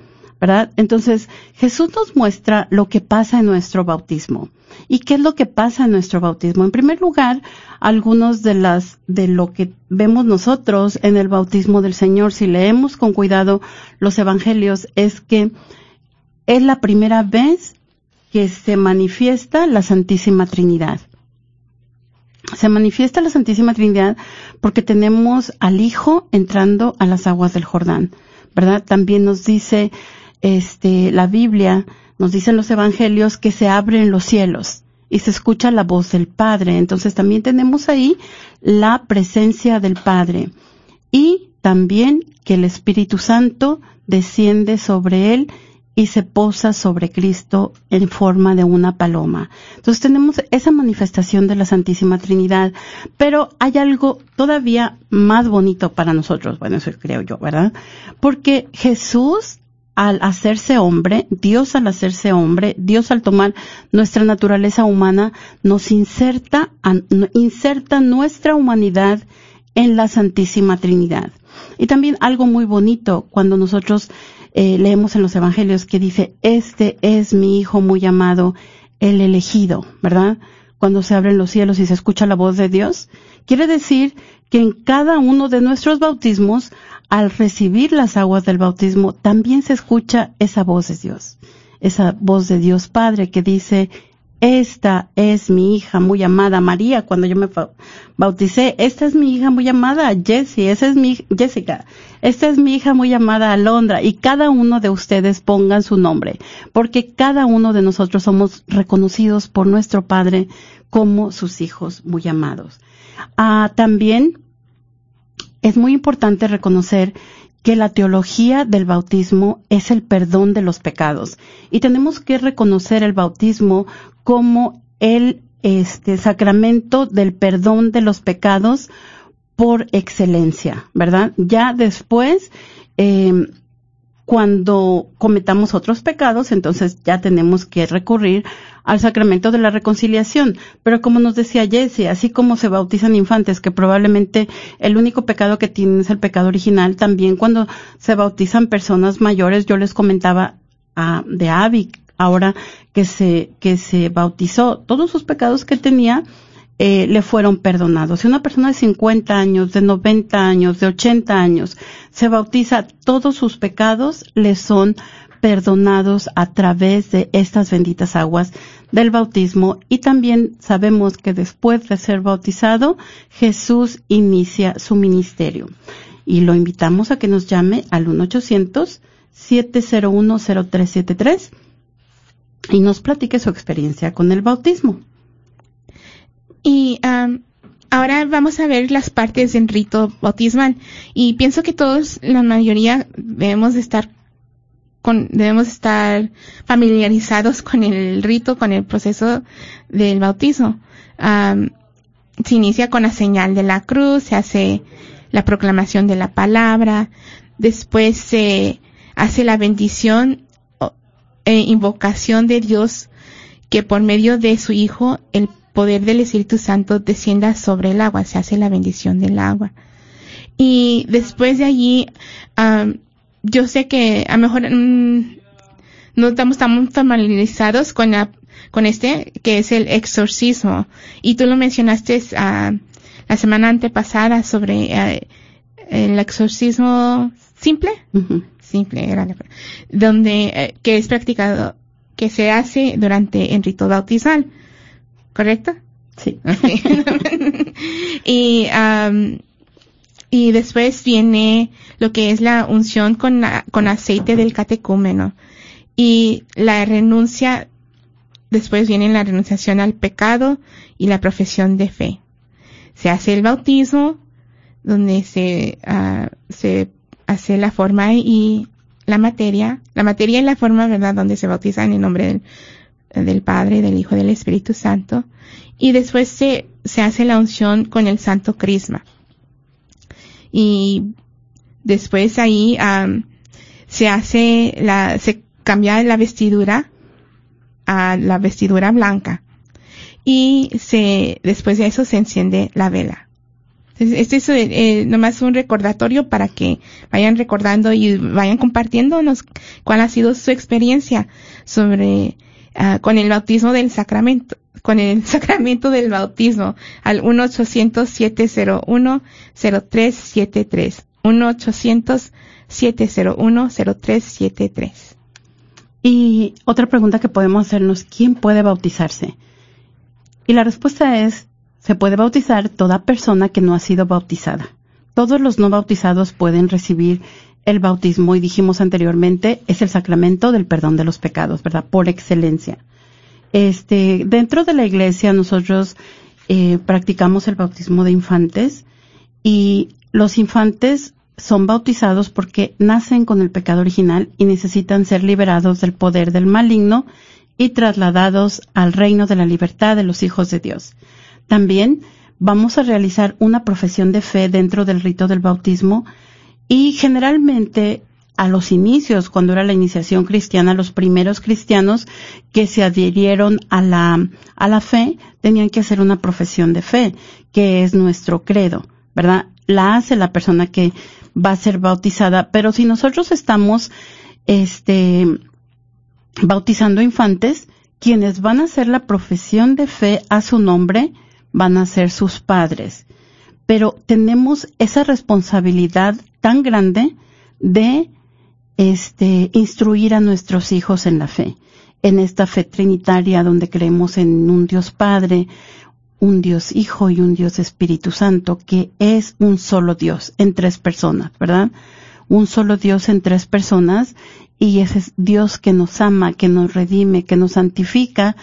¿Verdad? Entonces, Jesús nos muestra lo que pasa en nuestro bautismo. ¿Y qué es lo que pasa en nuestro bautismo? En primer lugar, algunos de las, de lo que vemos nosotros en el bautismo del Señor, si leemos con cuidado los evangelios, es que es la primera vez que se manifiesta la Santísima Trinidad. Se manifiesta la Santísima Trinidad porque tenemos al Hijo entrando a las aguas del Jordán. ¿verdad? También nos dice este la Biblia, nos dicen los evangelios que se abren los cielos y se escucha la voz del Padre. Entonces también tenemos ahí la presencia del Padre y también que el Espíritu Santo desciende sobre él y se posa sobre Cristo en forma de una paloma. Entonces tenemos esa manifestación de la Santísima Trinidad, pero hay algo todavía más bonito para nosotros, bueno, eso creo yo, ¿verdad? Porque Jesús al hacerse hombre, Dios al hacerse hombre, Dios al tomar nuestra naturaleza humana, nos inserta, inserta nuestra humanidad en la Santísima Trinidad. Y también algo muy bonito cuando nosotros eh, leemos en los Evangelios que dice, este es mi Hijo muy amado, el elegido, ¿verdad? Cuando se abren los cielos y se escucha la voz de Dios, quiere decir que en cada uno de nuestros bautismos al recibir las aguas del bautismo, también se escucha esa voz de Dios, esa voz de Dios Padre que dice, esta es mi hija muy amada María, cuando yo me bauticé, esta es mi hija muy amada Jessie, esa es mi Jessica, esta es mi hija muy amada Alondra, y cada uno de ustedes pongan su nombre, porque cada uno de nosotros somos reconocidos por nuestro Padre como sus hijos muy amados. Ah, también es muy importante reconocer que la teología del bautismo es el perdón de los pecados y tenemos que reconocer el bautismo como el este sacramento del perdón de los pecados por excelencia, ¿verdad? Ya después eh, cuando cometamos otros pecados, entonces ya tenemos que recurrir al sacramento de la reconciliación. Pero como nos decía Jessie, así como se bautizan infantes, que probablemente el único pecado que tienen es el pecado original, también cuando se bautizan personas mayores, yo les comentaba a, de Abby, ahora que se, que se bautizó, todos sus pecados que tenía, eh, le fueron perdonados. Si una persona de 50 años, de 90 años, de 80 años se bautiza, todos sus pecados le son perdonados a través de estas benditas aguas del bautismo y también sabemos que después de ser bautizado Jesús inicia su ministerio y lo invitamos a que nos llame al 1-800-701-0373 y nos platique su experiencia con el bautismo. Y ahora vamos a ver las partes del rito bautismal. Y pienso que todos, la mayoría, debemos estar con, debemos estar familiarizados con el rito, con el proceso del bautismo. se inicia con la señal de la cruz, se hace la proclamación de la palabra, después se hace la bendición e invocación de Dios que por medio de su Hijo el poder del Espíritu Santo descienda sobre el agua, se hace la bendición del agua. Y después de allí, yo sé que a lo mejor mm, no estamos tan familiarizados con la, con este, que es el exorcismo. Y tú lo mencionaste uh, la semana antepasada sobre uh, el exorcismo simple. Simple era la, donde, eh, que es practicado, que se hace durante el rito bautismal. ¿Correcto? Sí. y, y después viene lo que es la unción con, con aceite del catecúmeno. Y la renuncia, después viene la renunciación al pecado y la profesión de fe. Se hace el bautismo, donde se, uh, se hace la forma y la materia, la materia y la forma, ¿verdad? Donde se bautiza en el nombre del del Padre, del Hijo, del Espíritu Santo. Y después se, se hace la unción con el Santo Crisma. Y después ahí se hace la, se cambia la vestidura a la vestidura blanca. Y se, después de eso se enciende la vela. Este es eh, nomás un recordatorio para que vayan recordando y vayan compartiéndonos cuál ha sido su experiencia sobre Ah, con el bautismo del sacramento, con el sacramento del bautismo al 1-800-701-0373. 1-800-701-0373. Y otra pregunta que podemos hacernos, ¿quién puede bautizarse? Y la respuesta es, se puede bautizar toda persona que no ha sido bautizada. Todos los no bautizados pueden recibir el bautismo, y dijimos anteriormente, es el sacramento del perdón de los pecados, ¿verdad? Por excelencia. Este, dentro de la iglesia nosotros eh, practicamos el bautismo de infantes y los infantes son bautizados porque nacen con el pecado original y necesitan ser liberados del poder del maligno y trasladados al reino de la libertad de los hijos de Dios. También vamos a realizar una profesión de fe dentro del rito del bautismo y generalmente a los inicios, cuando era la iniciación cristiana, los primeros cristianos que se adhirieron a la, a la fe, tenían que hacer una profesión de fe, que es nuestro credo, ¿verdad? La hace la persona que va a ser bautizada, pero si nosotros estamos, este, bautizando infantes, quienes van a hacer la profesión de fe a su nombre van a ser sus padres. Pero tenemos esa responsabilidad tan grande de este, instruir a nuestros hijos en la fe, en esta fe trinitaria donde creemos en un Dios Padre, un Dios Hijo y un Dios Espíritu Santo, que es un solo Dios en tres personas, ¿verdad? Un solo Dios en tres personas y ese es Dios que nos ama, que nos redime, que nos santifica,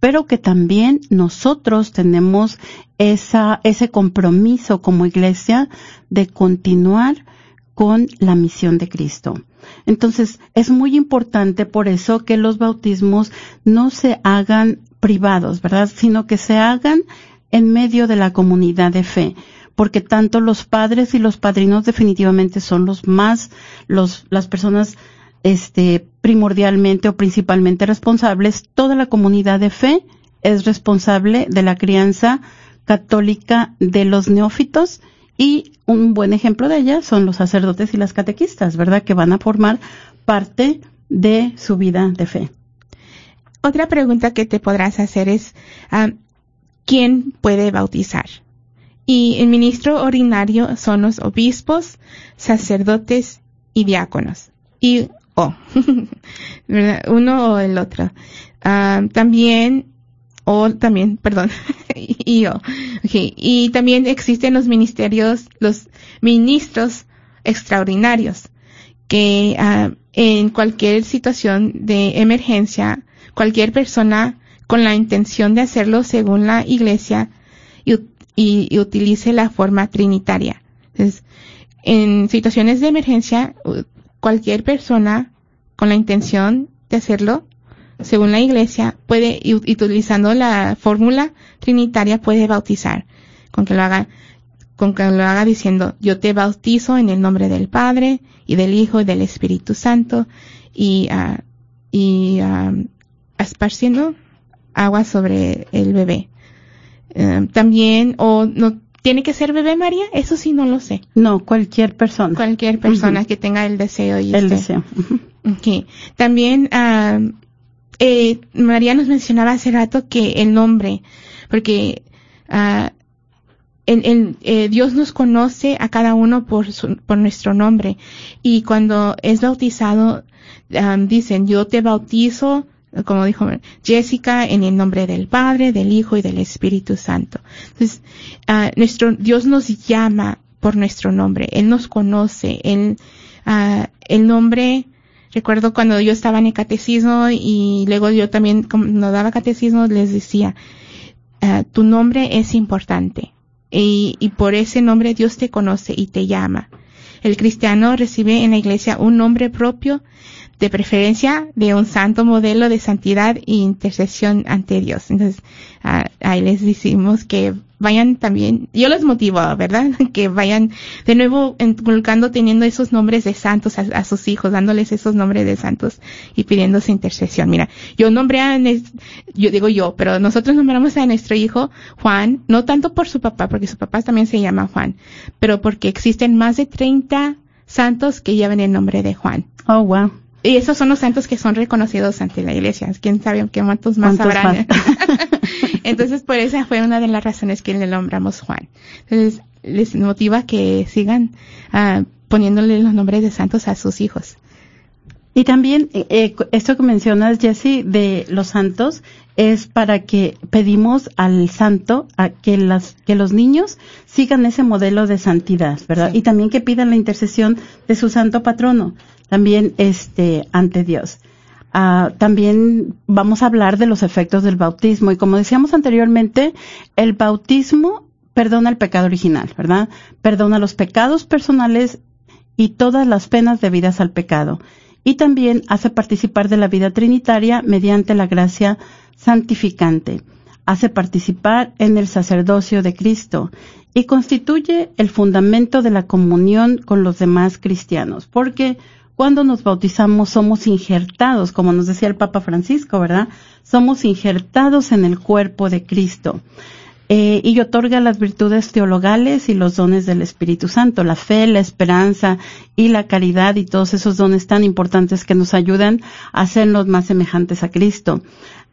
pero que también nosotros tenemos esa, ese compromiso como iglesia de continuar con la misión de Cristo. Entonces, es muy importante por eso que los bautismos no se hagan privados, ¿verdad? Sino que se hagan en medio de la comunidad de fe, porque tanto los padres y los padrinos definitivamente son los más, los, las personas, este, primordialmente o principalmente responsables. Toda la comunidad de fe es responsable de la crianza católica de los neófitos y un buen ejemplo de ella son los sacerdotes y las catequistas, ¿verdad? Que van a formar parte de su vida de fe. Otra pregunta que te podrás hacer es, ah, ¿quién puede bautizar? Y el ministro ordinario son los obispos, sacerdotes y diáconos. Y, oh, Uno o el otro. Ah, también o también, perdón, y yo. Y también existen los ministerios, los ministros extraordinarios, que uh, en cualquier situación de emergencia, cualquier persona con la intención de hacerlo según la iglesia y, y, utilice la forma trinitaria. Entonces, en situaciones de emergencia, cualquier persona con la intención de hacerlo según la iglesia, puede, utilizando la fórmula trinitaria, puede bautizar, con que lo haga, con que lo haga diciendo, yo te bautizo en el nombre del Padre, y del Hijo, y del Espíritu Santo, y, uh, y esparciendo agua sobre el bebé. Uh, también, o no, ¿Tiene que ser bebé María? Eso sí no lo sé. No, cualquier persona. Cualquier persona que tenga el deseo y el deseo. Okay. También uh, eh, María nos mencionaba hace rato que el nombre, porque el, eh, Dios nos conoce a cada uno por, su, por nuestro nombre. Y cuando es bautizado, um, dicen, yo te bautizo, como dijo Jessica, en el nombre del Padre, del Hijo y del Espíritu Santo. Entonces, uh, nuestro Dios nos llama por nuestro nombre. Él nos conoce. Él, uh, el nombre Recuerdo cuando yo estaba en el catecismo y luego yo también, cuando daba catecismo, les decía, uh, tu nombre es importante y, y por ese nombre Dios te conoce y te llama. El cristiano recibe en la iglesia un nombre propio, de preferencia de un santo modelo de santidad e intercesión ante Dios. Entonces, ahí les decimos que vayan también, yo les motivo, ¿verdad? Que vayan de nuevo inculcando, teniendo esos nombres de santos a, sus hijos, dándoles esos nombres de santos y pidiendo su intercesión. Mira, yo nombré a, yo digo yo, pero nosotros nombramos a nuestro hijo Juan, no tanto por su papá, porque su papá también se llama Juan, pero porque existen más de 30 santos que llevan el nombre de Juan. Oh, wow. Y esos son los santos que son reconocidos ante la iglesia. ¿Quién sabe qué cuántos más habrán? Entonces, por esa fue una de las razones que le nombramos Juan. Entonces, les motiva que sigan uh, poniéndole los nombres de santos a sus hijos. Y también eh, eh, esto que mencionas, Jesse, de los santos, es para que pedimos al santo a que las que los niños sigan ese modelo de santidad, ¿verdad? Sí. Y también que pidan la intercesión de su santo patrono, también este ante Dios. Uh, también vamos a hablar de los efectos del bautismo y como decíamos anteriormente, el bautismo perdona el pecado original, ¿verdad? Perdona los pecados personales y todas las penas debidas al pecado y también hace participar de la vida trinitaria mediante la gracia santificante. Hace participar en el sacerdocio de Cristo y constituye el fundamento de la comunión con los demás cristianos, porque cuando nos bautizamos somos injertados, como nos decía el Papa Francisco, ¿verdad? Somos injertados en el cuerpo de Cristo. Eh, y otorga las virtudes teologales y los dones del Espíritu Santo, la fe, la esperanza y la caridad y todos esos dones tan importantes que nos ayudan a hacernos más semejantes a Cristo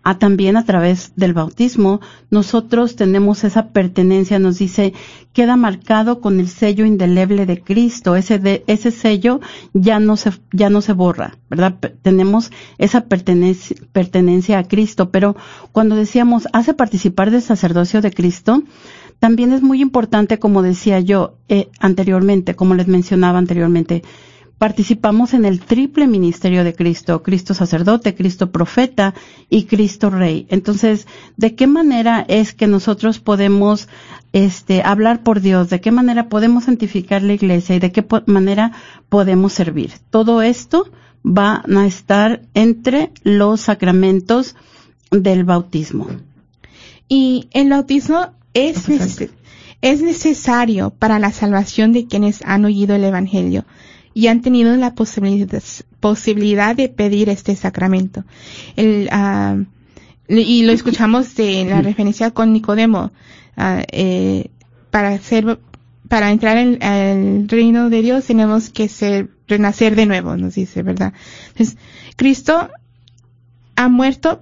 a también a través del bautismo, nosotros tenemos esa pertenencia, nos dice, queda marcado con el sello indeleble de Cristo, ese de, ese sello ya no se, ya no se borra, ¿verdad? tenemos esa pertenencia, pertenencia a Cristo, pero cuando decíamos, hace participar del sacerdocio de Cristo, también es muy importante, como decía yo eh, anteriormente, como les mencionaba anteriormente, participamos en el triple ministerio de Cristo, Cristo sacerdote, Cristo profeta y Cristo rey. Entonces, ¿de qué manera es que nosotros podemos este, hablar por Dios? ¿De qué manera podemos santificar la iglesia y de qué manera podemos servir? Todo esto va a estar entre los sacramentos del bautismo. Y el bautismo es, es necesario para la salvación de quienes han oído el Evangelio y han tenido la posibilidad, posibilidad de pedir este sacramento. El, uh, y lo escuchamos de la referencia con Nicodemo, uh, eh, para ser, para entrar en el reino de Dios tenemos que ser, renacer de nuevo, nos dice, ¿verdad? Entonces, Cristo ha muerto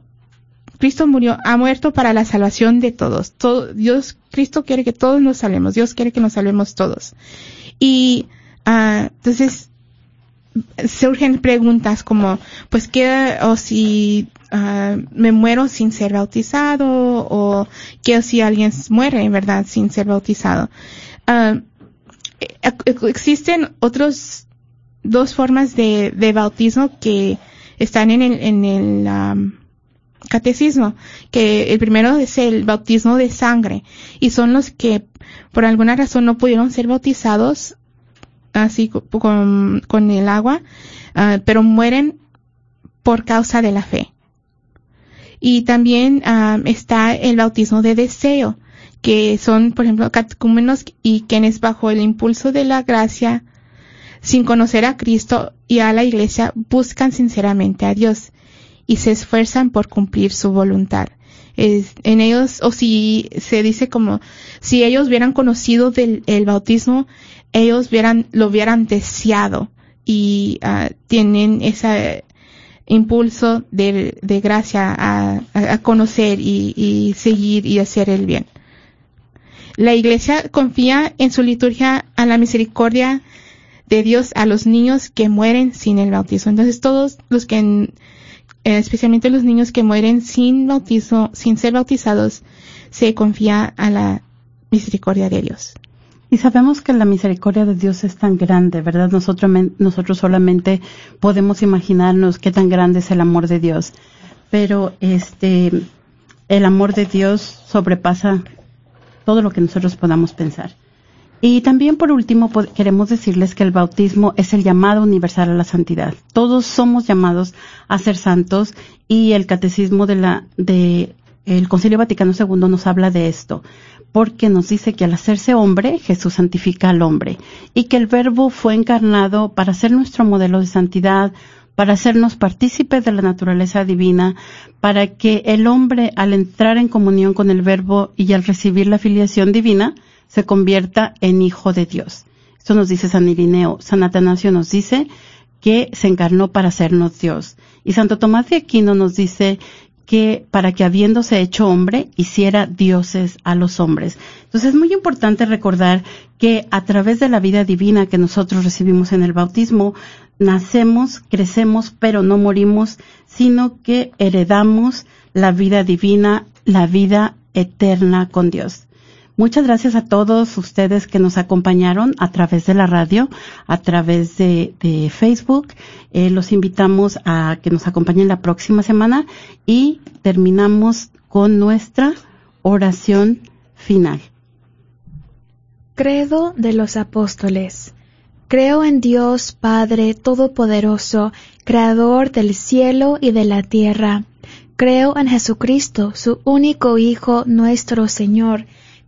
Cristo murió, ha muerto para la salvación de todos. Todo, Dios, Cristo quiere que todos nos salvemos. Dios quiere que nos salvemos todos. Y Ah, entonces, surgen preguntas como, pues, ¿qué, o si uh, me muero sin ser bautizado, o qué si alguien muere, verdad, sin ser bautizado? Uh, existen otros dos formas de, de, bautismo que están en el, en el um, catecismo, que el primero es el bautismo de sangre, y son los que por alguna razón no pudieron ser bautizados así con, con el agua, uh, pero mueren por causa de la fe. Y también uh, está el bautismo de deseo, que son, por ejemplo, catecúmenos y quienes bajo el impulso de la gracia, sin conocer a Cristo y a la iglesia, buscan sinceramente a Dios y se esfuerzan por cumplir su voluntad. Es, en ellos, o si se dice como, si ellos hubieran conocido del el bautismo, ellos lo hubieran deseado y uh, tienen ese impulso de, gracia a, conocer y, y, seguir y hacer el bien. La iglesia confía en su liturgia a la misericordia de Dios a los niños que mueren sin el bautismo. Entonces todos los que, especialmente los niños que mueren sin bautismo, sin ser bautizados, se confía a la misericordia de Dios. Y sabemos que la misericordia de Dios es tan grande, ¿verdad? Nosotros, nosotros solamente podemos imaginarnos qué tan grande es el amor de Dios. Pero este, el amor de Dios sobrepasa todo lo que nosotros podamos pensar. Y también por último queremos decirles que el bautismo es el llamado universal a la santidad. Todos somos llamados a ser santos y el catecismo de la de el Concilio Vaticano II nos habla de esto porque nos dice que al hacerse hombre, Jesús santifica al hombre y que el Verbo fue encarnado para ser nuestro modelo de santidad, para hacernos partícipes de la naturaleza divina, para que el hombre al entrar en comunión con el Verbo y al recibir la filiación divina, se convierta en hijo de Dios. Esto nos dice San Irineo. San Atanasio nos dice que se encarnó para hacernos Dios. Y Santo Tomás de Aquino nos dice que para que habiéndose hecho hombre hiciera dioses a los hombres. Entonces es muy importante recordar que a través de la vida divina que nosotros recibimos en el bautismo, nacemos, crecemos, pero no morimos, sino que heredamos la vida divina, la vida eterna con Dios. Muchas gracias a todos ustedes que nos acompañaron a través de la radio, a través de, Facebook. Eh, los invitamos a que nos acompañen la próxima semana y terminamos con nuestra oración final. Credo de los Apóstoles. Creo en Dios Padre Todopoderoso, Creador del cielo y de la tierra. Creo en Jesucristo, su único Hijo, nuestro Señor,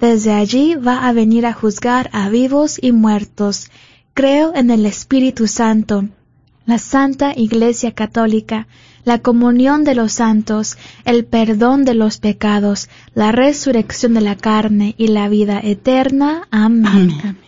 Desde allí va a venir a juzgar a vivos y muertos. Creo en el Espíritu Santo, la Santa Iglesia Católica, la comunión de los santos, el perdón de los pecados, la resurrección de la carne y la vida eterna. Amén.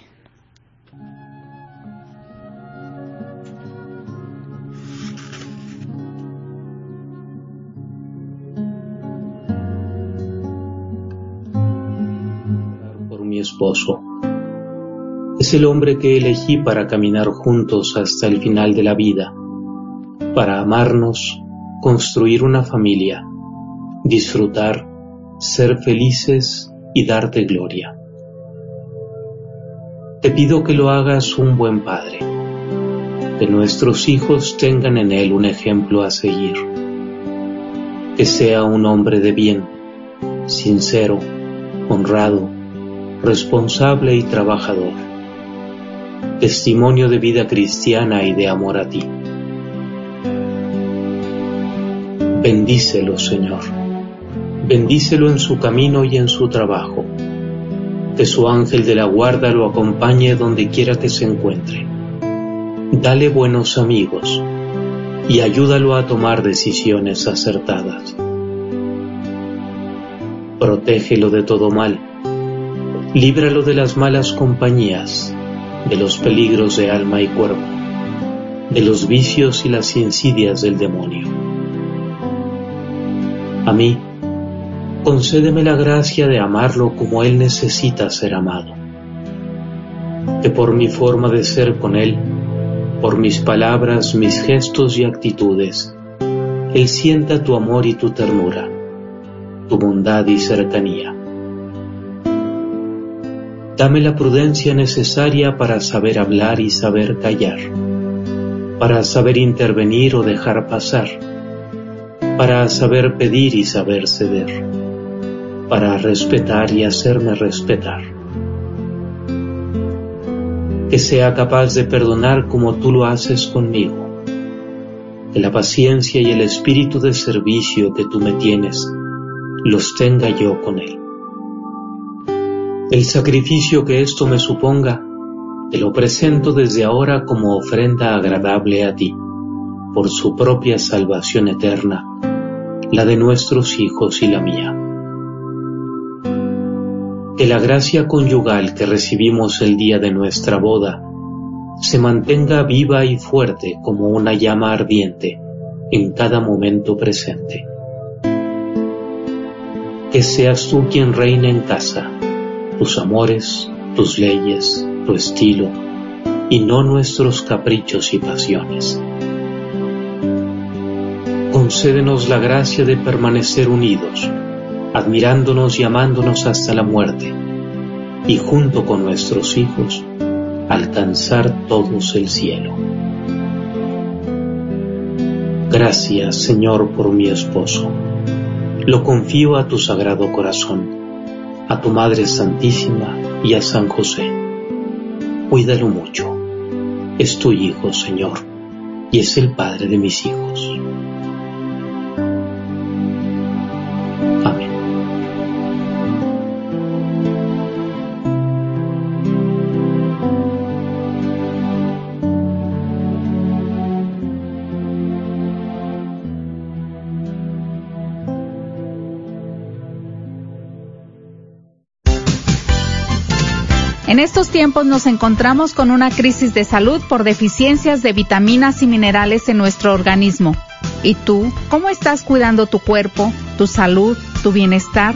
Es el hombre que elegí para caminar juntos hasta el final de la vida, para amarnos construir una familia, disfrutar, ser felices y darte gloria. Te pido que lo hagas un buen padre, que nuestros hijos tengan en él un ejemplo a seguir, que sea un hombre de bien, sincero, honrado, responsable y trabajador, testimonio de vida cristiana y de amor a ti. Bendícelo, Señor. Bendícelo en su camino y en su trabajo. Que su ángel de la guarda lo acompañe donde quiera que se encuentre. Dale buenos amigos y ayúdalo a tomar decisiones acertadas. Protégelo de todo mal. Líbralo de las malas compañías, de los peligros de alma y cuerpo, de los vicios y las insidias del demonio a mí, concédeme la gracia de amarlo como Él necesita ser amado. Que por mi forma de ser con Él, por mis palabras, mis gestos y actitudes, Él sienta tu amor y tu ternura, tu bondad y cercanía. Dame la prudencia necesaria para saber hablar y saber callar, para saber intervenir o dejar pasar para saber pedir y saber ceder, para respetar y hacerme respetar. Que sea capaz de perdonar como tú lo haces conmigo, que la paciencia y el espíritu de servicio que tú me tienes los tenga yo con él. El sacrificio que esto me suponga, te lo presento desde ahora como ofrenda agradable a ti, por su propia salvación eterna la de nuestros hijos y la mía. Que la gracia conyugal que recibimos el día de nuestra boda se mantenga viva y fuerte como una llama ardiente en cada momento presente. Que seas tú quien reine en casa, tus amores, tus leyes, tu estilo, y no nuestros caprichos y pasiones concédenos la gracia de permanecer unidos, admirándonos y amándonos hasta la muerte, y junto con nuestros hijos, alcanzar todos el cielo. Gracias, Señor, por mi esposo. Lo confío a tu sagrado corazón, a tu Madre Santísima y a San José. Cuídalo mucho. Es tu Hijo, Señor, y es el Padre de mis hijos. En estos tiempos nos encontramos con una crisis de salud por deficiencias de vitaminas y minerales en nuestro organismo. ¿Y tú, cómo estás cuidando tu cuerpo, tu salud, tu bienestar?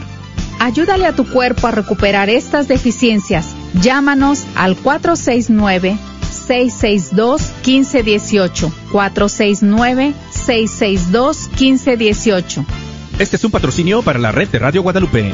Ayúdale a tu cuerpo a recuperar estas deficiencias. Llámanos al 469-662-1518. 469-662-1518. Este es un patrocinio para la red de Radio Guadalupe.